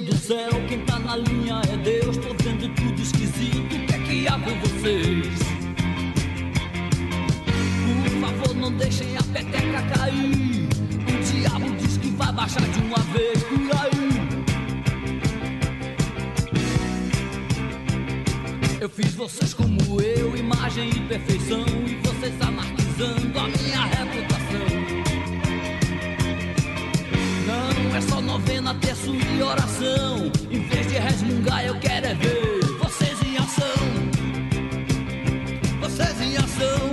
do céu, quem tá na linha é Deus. Tô vendo tudo esquisito, o que é que há com vocês? Por favor, não deixem a peteca cair. O diabo diz que vai baixar de uma vez por aí. Eu fiz vocês como eu, imagem e perfeição, e vocês anarquizando a minha novena, terço e oração. Em vez de resmungar, eu quero é ver vocês em ação. Vocês em ação.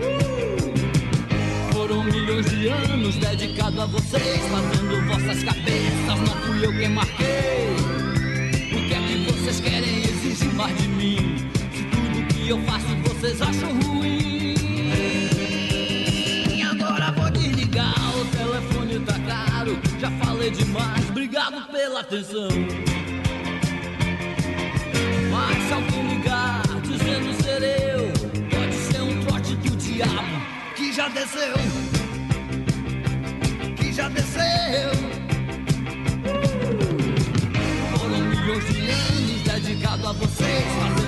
Uh! Foram milhões de anos dedicados a vocês, fazendo vossas cabeças. Não fui eu quem marquei. O que é que vocês querem exigir mais de mim? Se tudo que eu faço vocês acham ruim. Falei demais, obrigado pela atenção. Mas se alguém ligar, dizendo ser eu, pode ser um trote do diabo que já desceu. Que já desceu. Foram milhões de anos dedicados a vocês,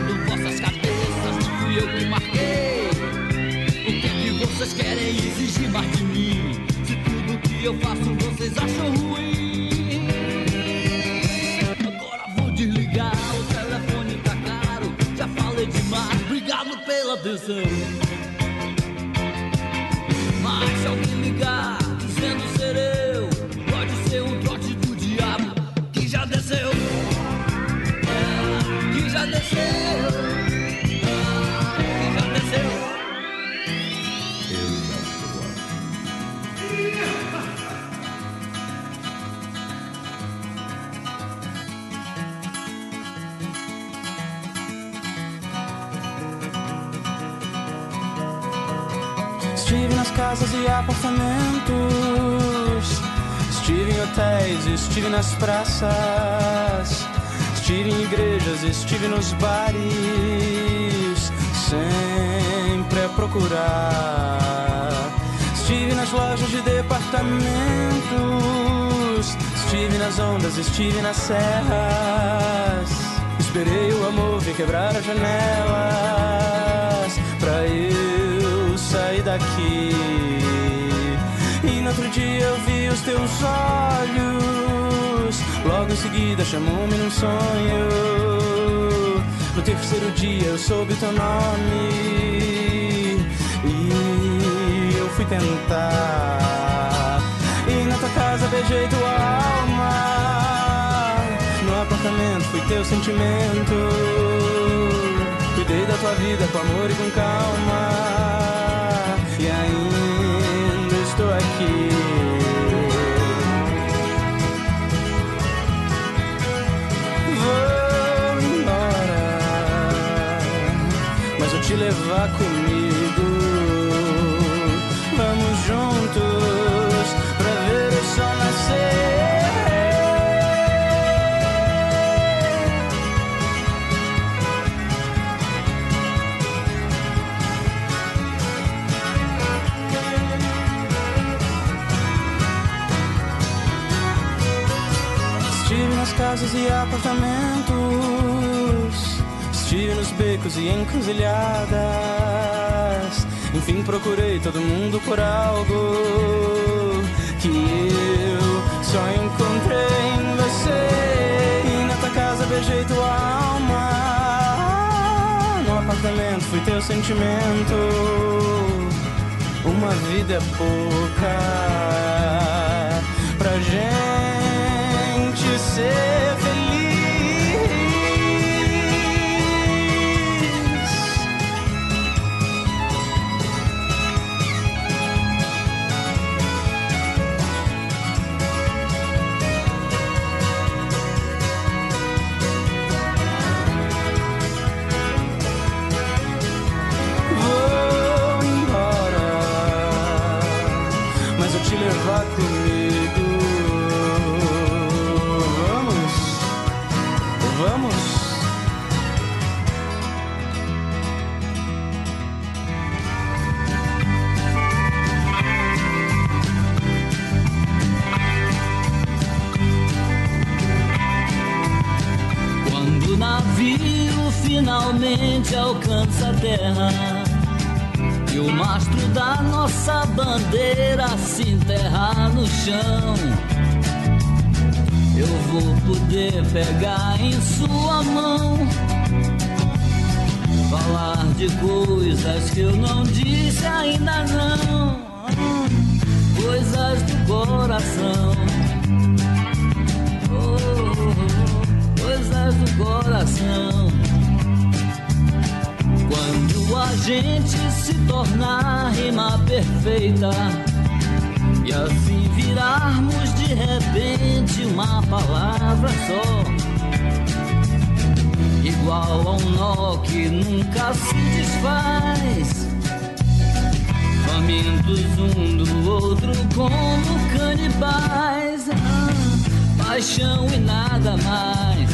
praças, estive em igrejas, estive nos bares, sempre a procurar. Estive nas lojas de departamentos, estive nas ondas, estive nas serras. Esperei o amor vir quebrar as janelas pra eu sair daqui. E no outro dia eu vi os teus olhos. Logo em seguida chamou-me num sonho. No terceiro dia eu soube teu nome. E eu fui tentar. E na tua casa beijei tua alma. No apartamento fui teu sentimento. Cuidei da tua vida com amor e com calma. E ainda estou aqui. Levar comigo. Vamos juntos pra ver o sol nascer. Estive nas casas e apartamentos, nos becos e encruzilhadas. Enfim, procurei todo mundo por algo que eu só encontrei em você. E na tua casa beijei tua alma. No apartamento fui teu sentimento. Uma vida é pouca pra gente ser igual a um nó que nunca se desfaz. Famintos um do outro como canibais, ah, paixão e nada mais.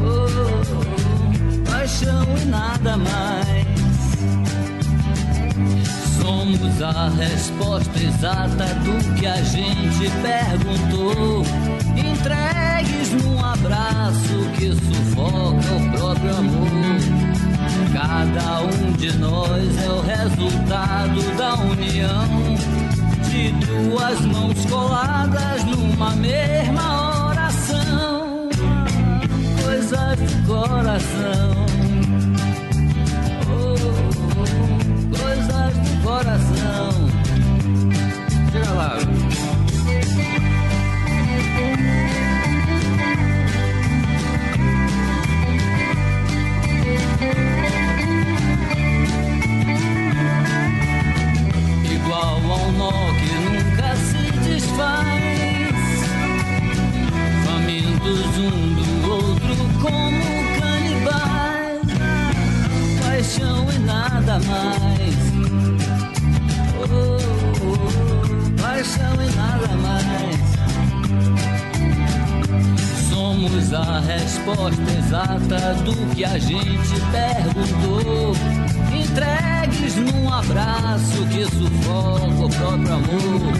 Oh, paixão e nada mais. Somos a resposta exata do que a gente perguntou. Entregues num abraço que sufoca o próprio amor. Cada um de nós é o resultado da união de duas mãos coladas numa mesma oração. Coisas do coração. Coração. Chega lá. Igual a um nó que nunca se desfaz. Famintos um do outro como canibais. Paixão e nada mais. Paixão e nada mais. Somos a resposta exata do que a gente perguntou. Entregues num abraço que sufoca o próprio amor.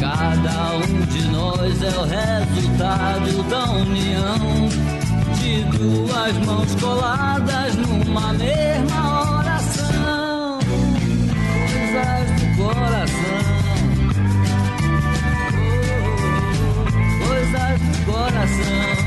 Cada um de nós é o resultado da união de duas mãos coladas numa mesma oração. Coisas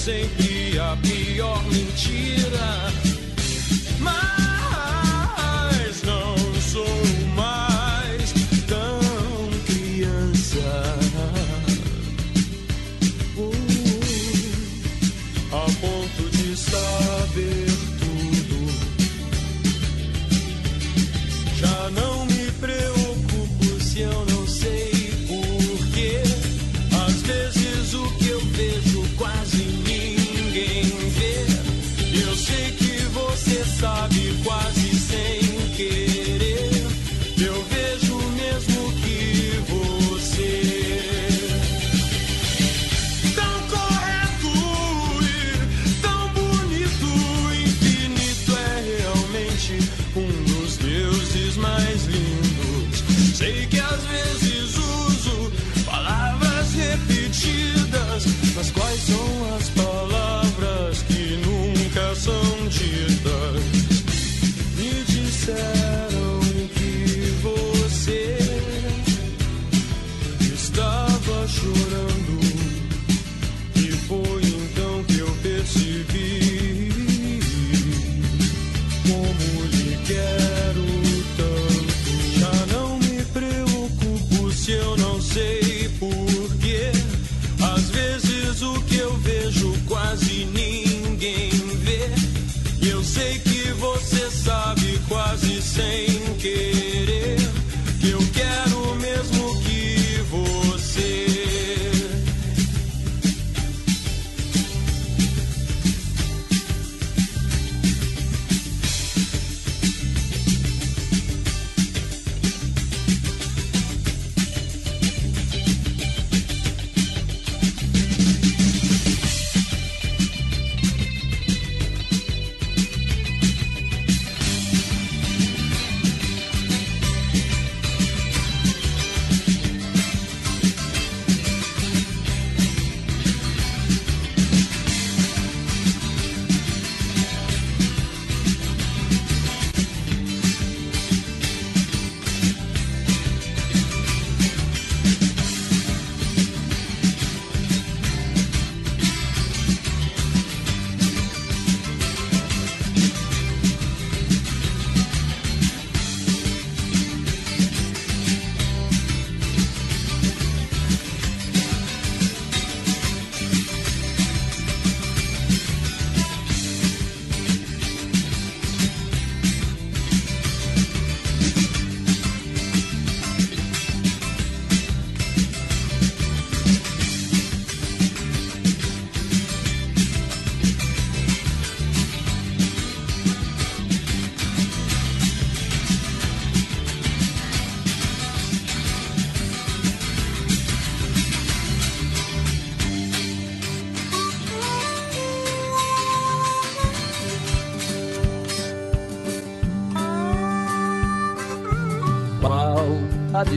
do coração. Eu sei que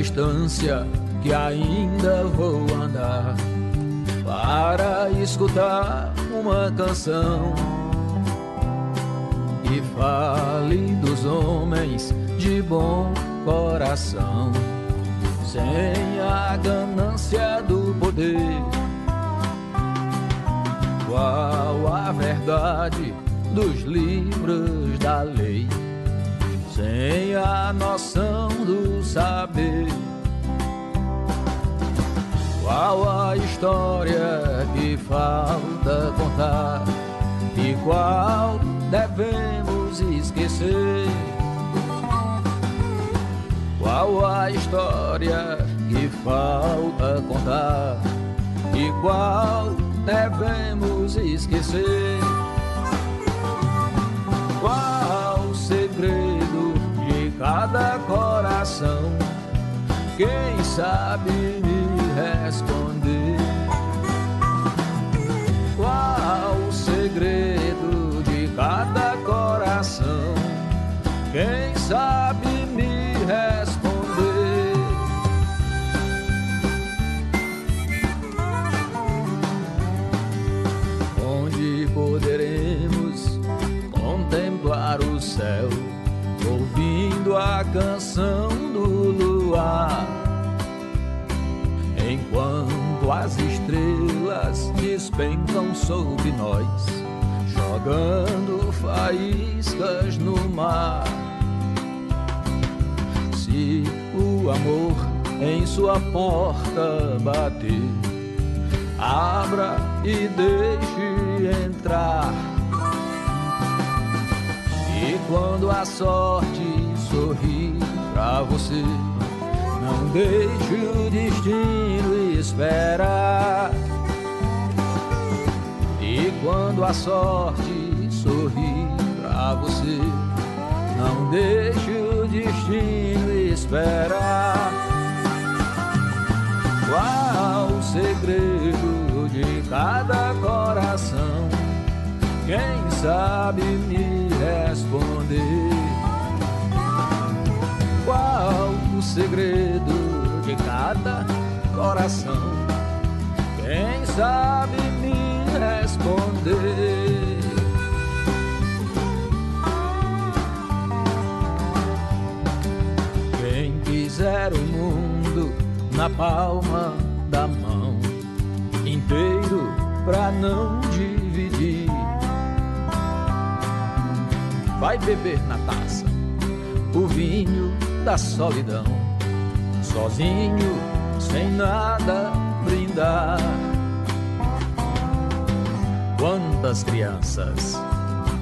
distância que ainda vou andar para escutar uma canção que fale dos homens de bom coração, sem a ganância do poder. Qual a verdade dos livros da lei, sem a noção do saber? Qual a história que falta contar e qual devemos esquecer? Qual a história que falta contar e qual devemos esquecer? Qual Quem sabe me responder? Qual o segredo de cada coração? Quem sabe me responder? Onde poderemos contemplar o céu, ouvindo a canção despencam sob nós, jogando faíscas no mar. Se o amor em sua porta bater, abra e deixe entrar. E quando a sorte sorrir pra você, não deixe o destino esperar. E quando a sorte sorrir pra você, não deixe o destino esperar. Qual o segredo de cada coração? Quem sabe me responder? Qual o segredo de cada coração? Quem sabe responder? Quem quiser o mundo na palma da mão, inteiro pra não dividir, vai beber na taça o vinho da solidão, sozinho, sem nada brindar. Quantas crianças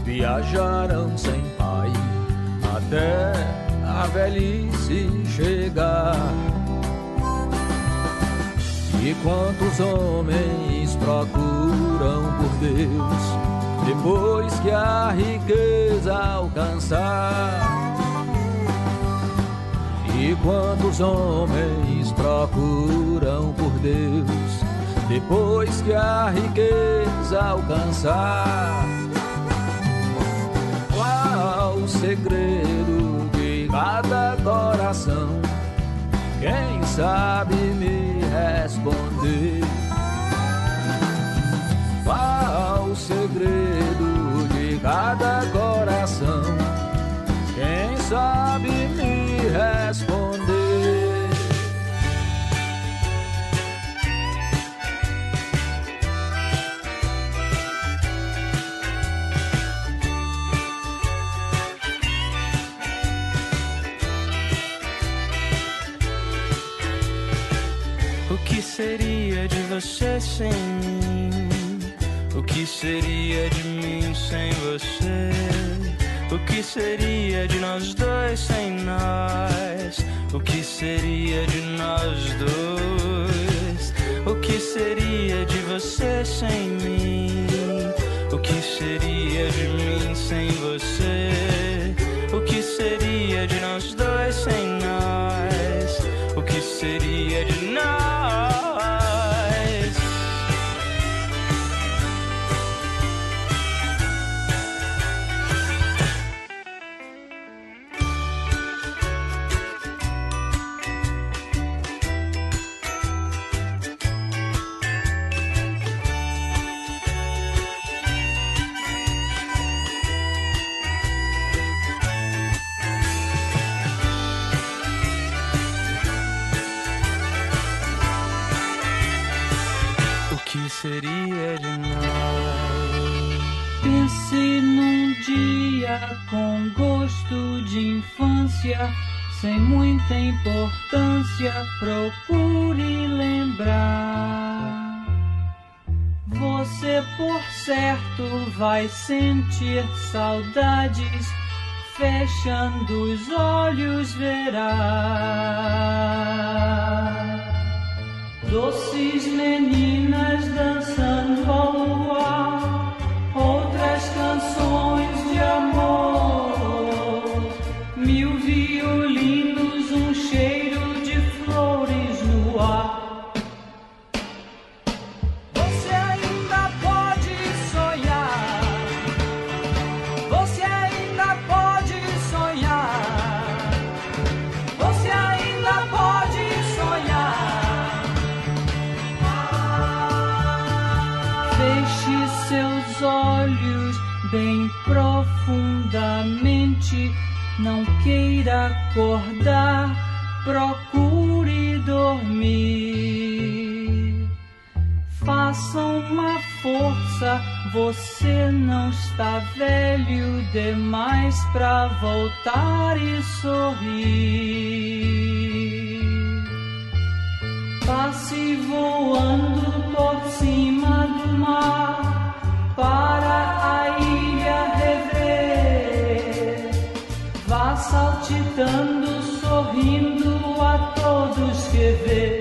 viajarão sem pai até a velhice chegar? E quantos homens procuram por Deus depois que a riqueza alcançar? E quantos homens procuram por Deus depois que a riqueza alcançar? Qual o segredo de cada coração? Quem sabe me responder? Você sem mim? O que seria de mim sem você? O que seria de nós dois sem nós? O que seria de nós dois? O que seria de você sem mim? O que seria de mim sem você? O que seria de nós dois sem nós? O que seria de de infância, sem muita importância, procure lembrar. Você, por certo, vai sentir saudades, fechando os olhos verá. Doces meninas dançando ao luar, outras canções de amor. acordar, procure dormir. Faça uma força, você não está velho demais para voltar e sorrir. Passe voando por cima do mar para saltitando, sorrindo a todos que vê.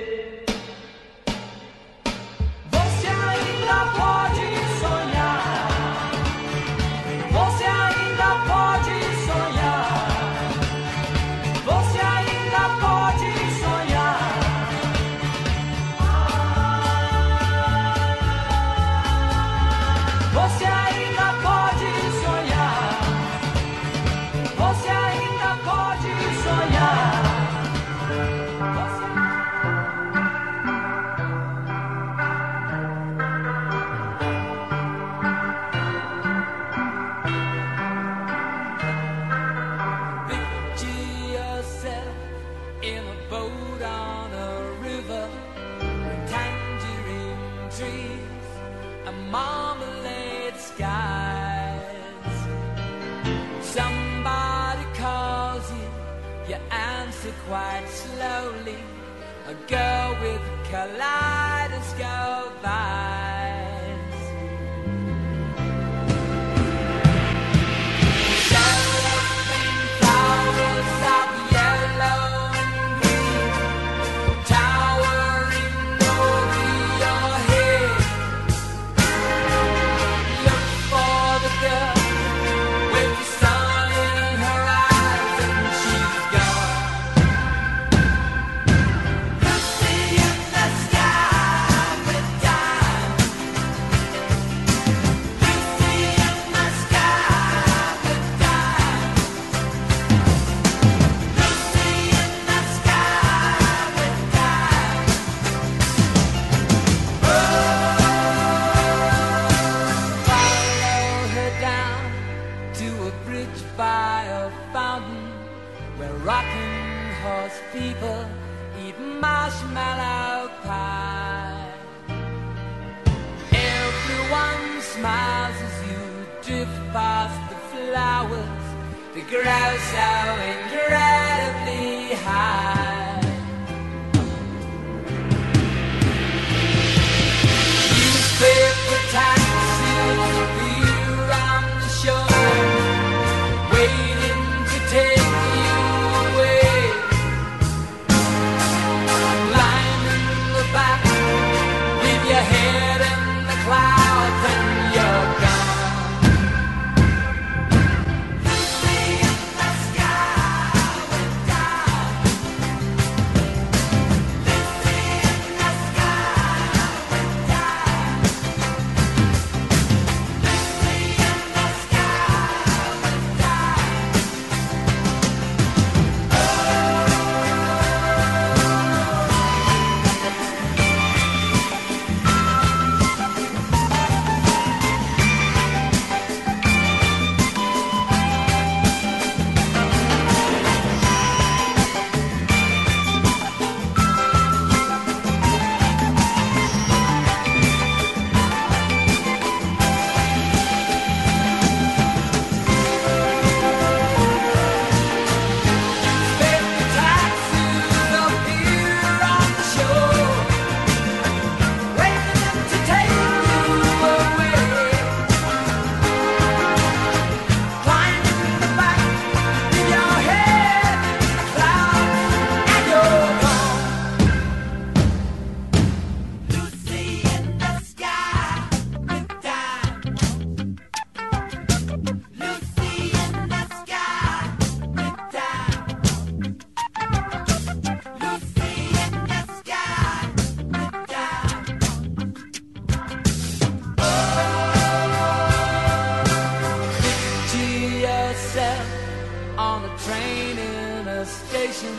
nation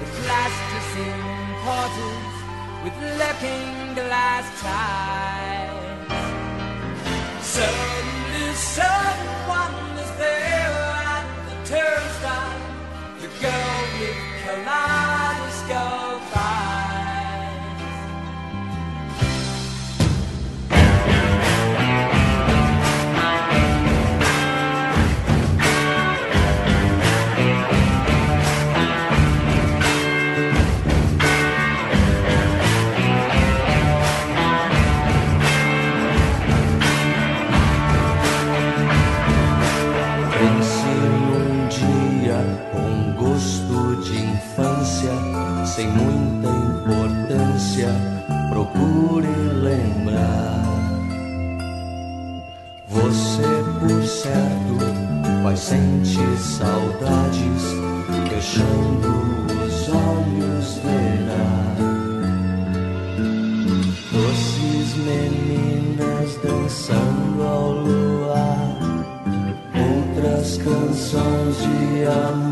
with plastic importers, with looking glass ties. Suddenly, suddenly. Vai sentir saudades, fechando os olhos, verá. Doces meninas dançando ao luar outras canções de amor.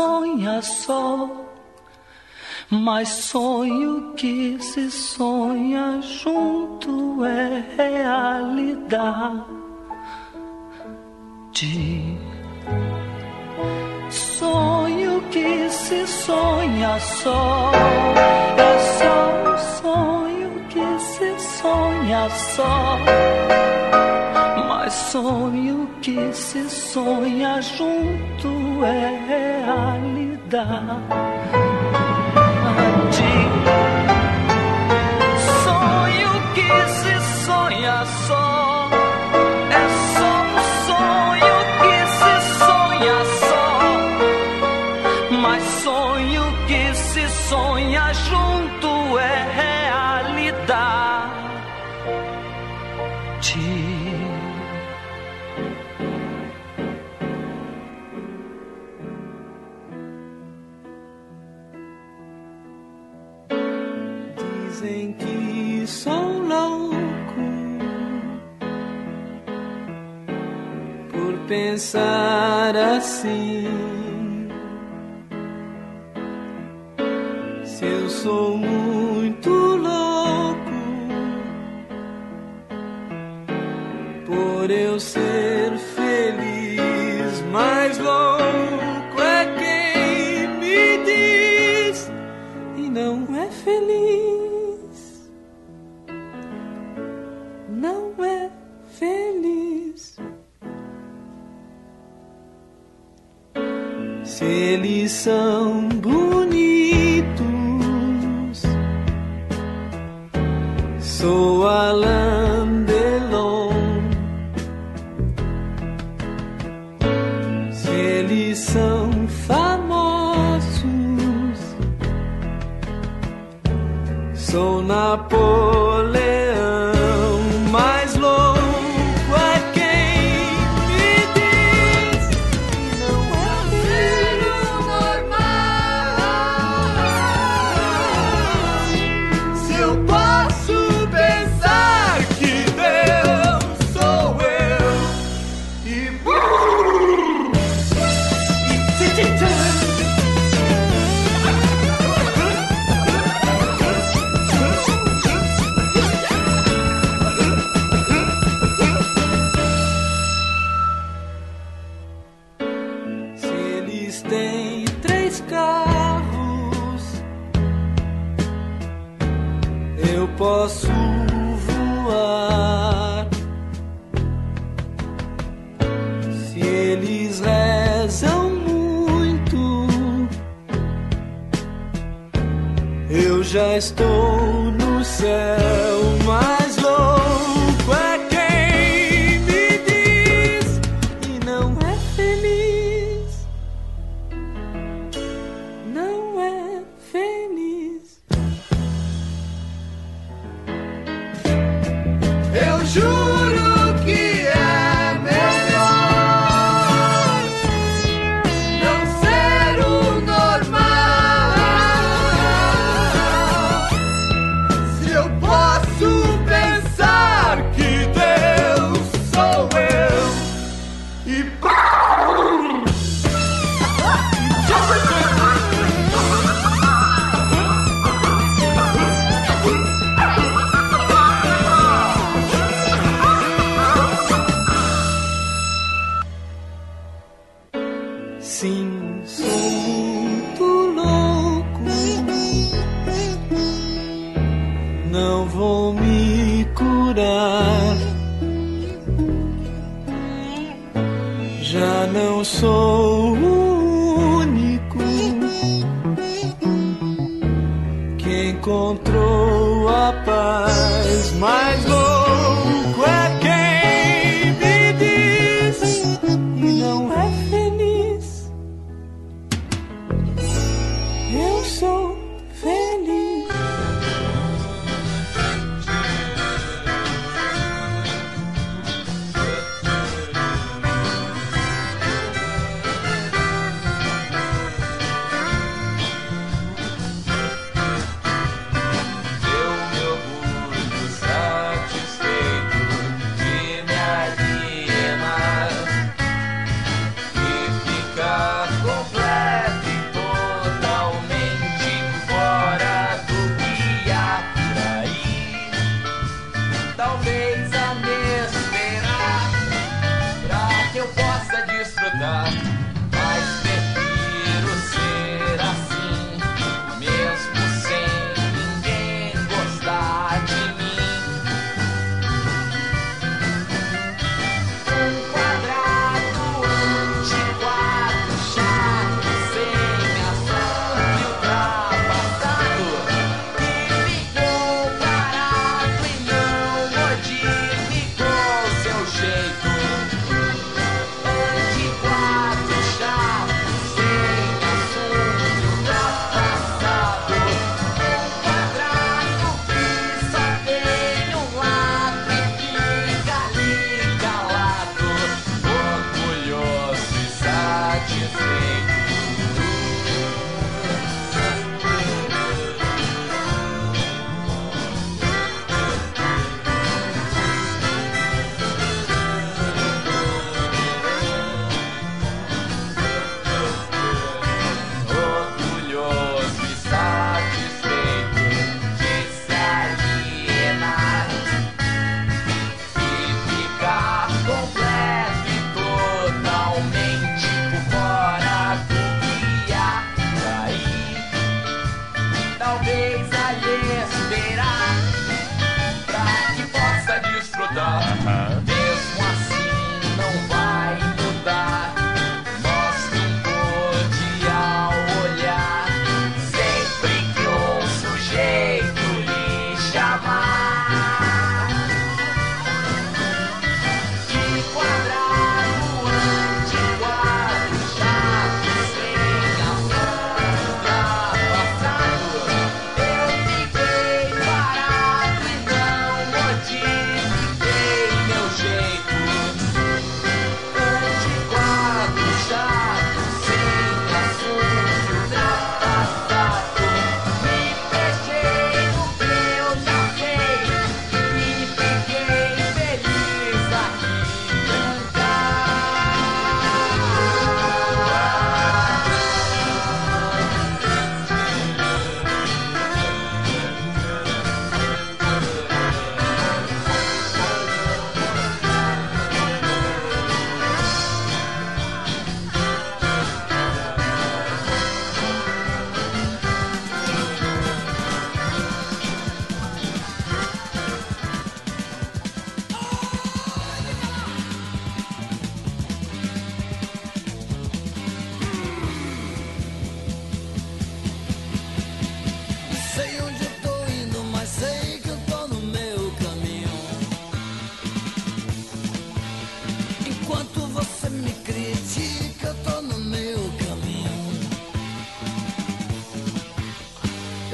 Sonha só. Mas sonho que se sonha junto é realidade. Sonho que se sonha só, é só um sonho que se sonha só. Sonho que se sonha junto é realidade. Sonho que se sonha só. É só um sonho que se sonha só. Mas sonho que se sonha junto é realidade. Pensar assim. Eu já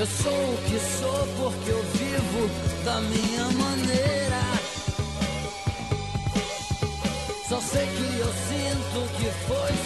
Eu sou o que sou porque eu vivo da minha maneira. Só sei que eu sinto que foi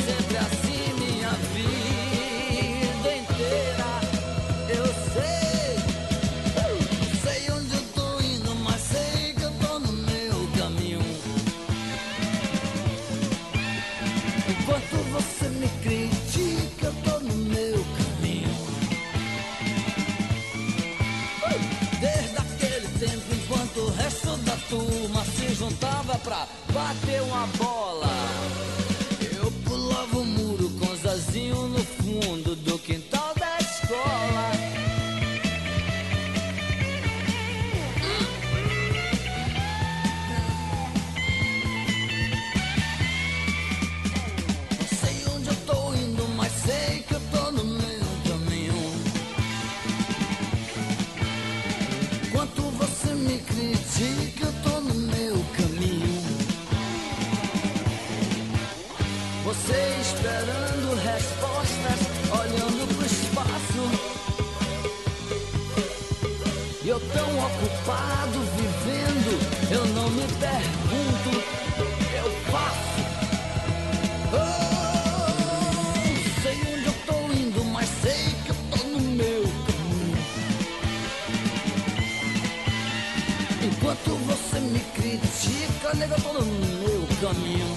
nega, eu tô no meu caminho.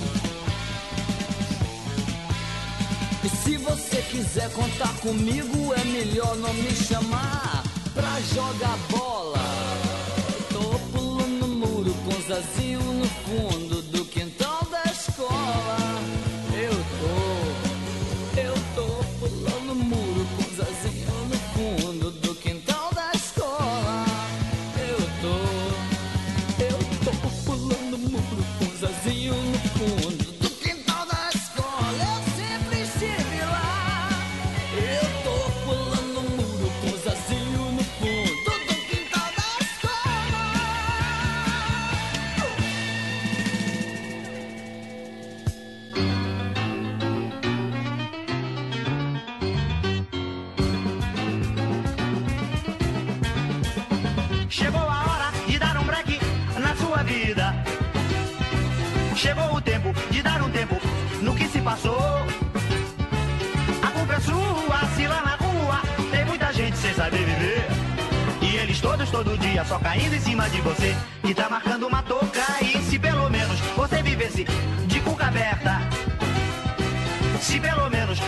E se você quiser contar comigo, é melhor não me chamar pra jogar bola. Tô pulando muro com Zazinho no fundo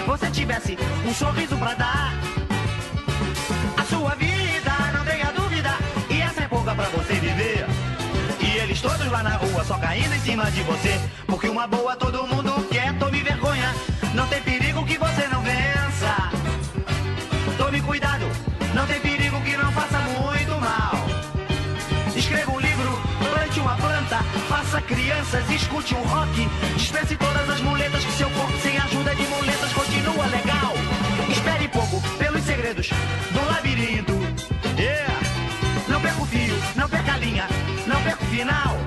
você tivesse um sorriso pra dar. A sua vida, não tenha dúvida, e essa é pouca pra você viver. E eles todos lá na rua só caindo em cima de você. Porque uma boa todo mundo quer, tome vergonha. Não tem perigo que você não vença. Tome cuidado, não tem perigo que não faça muito crianças, escute um rock. Dispense todas as muletas que seu corpo sem ajuda de muletas continua legal. Espere pouco pelos segredos do labirinto. Yeah. Não perca o fio, não perca a linha, não perca o final.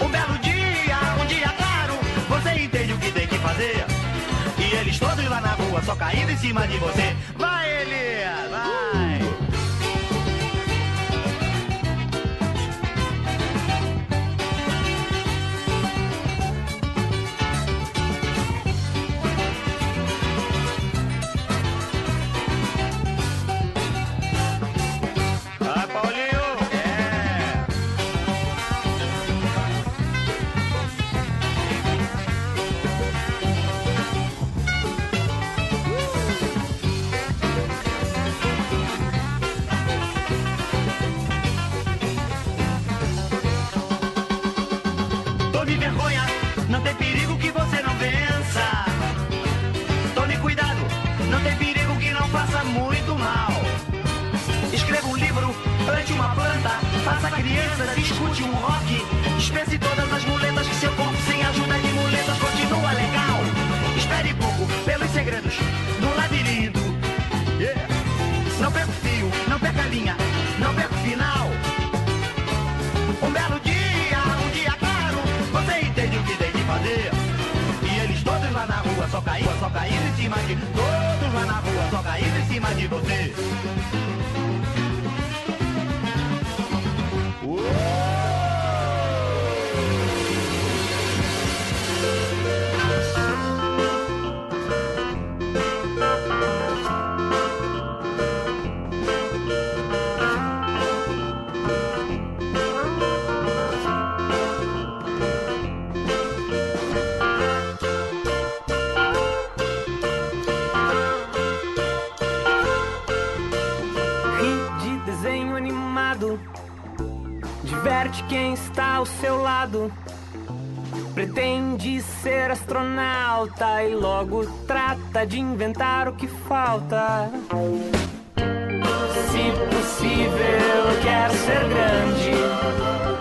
Um belo dia, um dia claro, você entende o que tem que fazer. E eles todos lá na rua só caindo em cima de você. Vai, vai! Vai, Tome vergonha, não tem perigo que você não vença. Tome cuidado, não tem perigo que não faça muito mal. Escreva um livro, plante uma planta, faça crianças, escute um rock. Dispense todas as muletas que seu corpo sem ajuda de muletas continua legal. Espere pouco pelos segredos do caíram em cima de todos lá na rua, só caindo em cima de você. Quem está ao seu lado. Pretende ser astronauta e logo trata de inventar o que falta. Se possível, quer ser grande.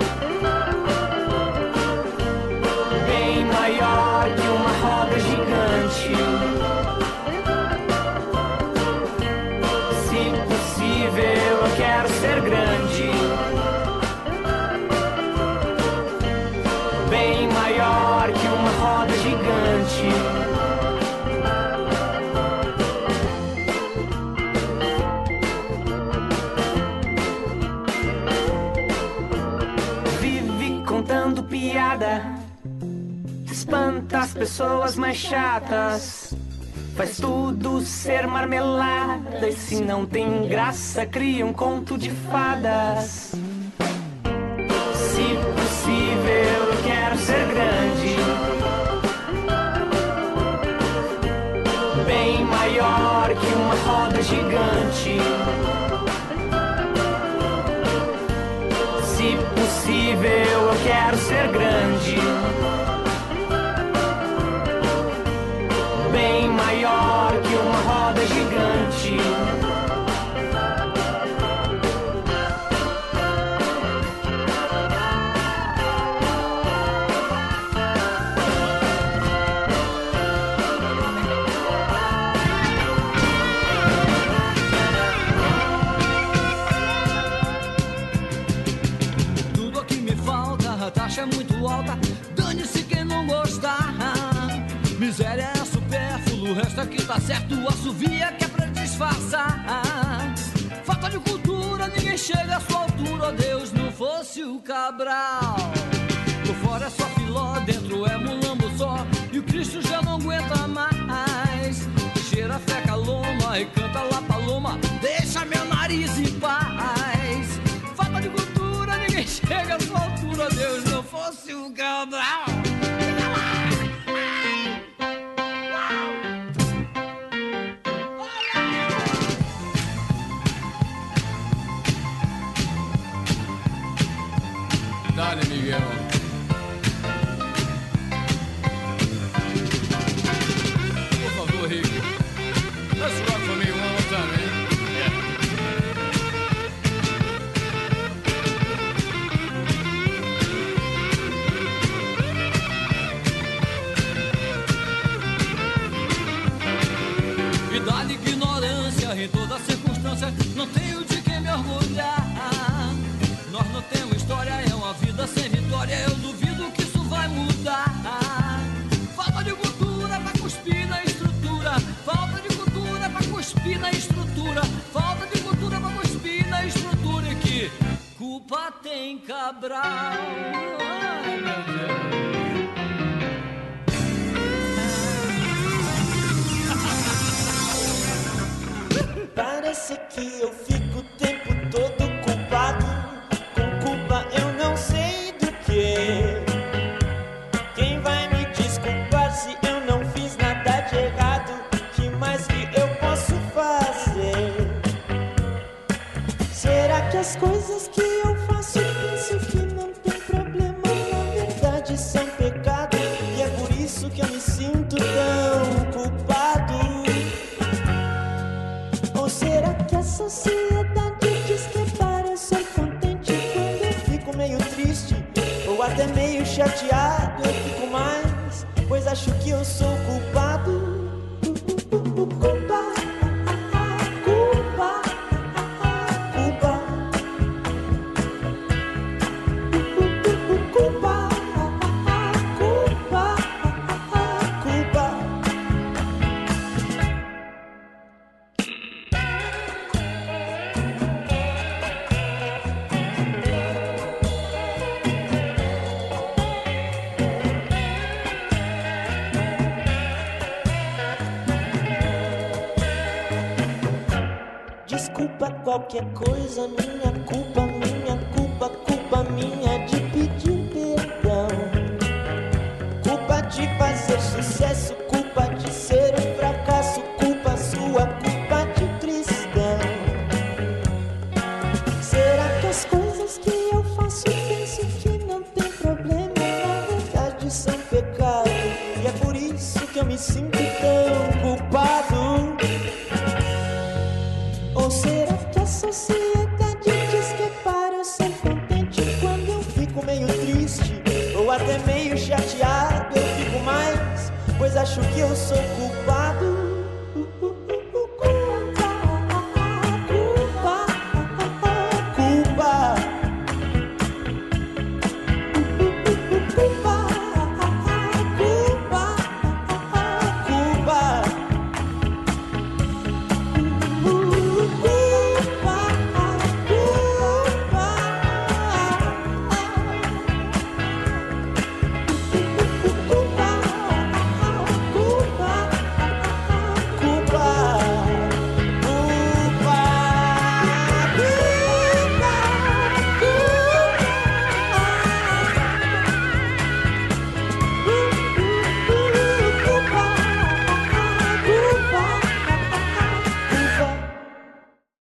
Pessoas mais chatas. Faz tudo ser marmelada. E se não tem graça, cria um conto de fadas. Se possível, eu quero ser grande. Bem maior que uma roda gigante. Se possível, eu quero ser grande. A taxa é muito alta. Dane-se quem não gostar. Miséria é supérfluo, o resto aqui tá certo. Assovia que é pra disfarçar. Falta de cultura, ninguém chega à sua altura. Oh, Deus, não fosse o Cabral. Por fora é só filó, dentro é mulambo só. E o Cristo já não aguenta mais. Cheira feca loma e canta lá paloma. Não fosse culpa tem Cabral? Parece que eu fico o tempo todo chateado qualquer coisa, minha culpa, minha culpa, culpa minha de pedir perdão. Culpa de fazer sucesso. acho que eu sou culpado.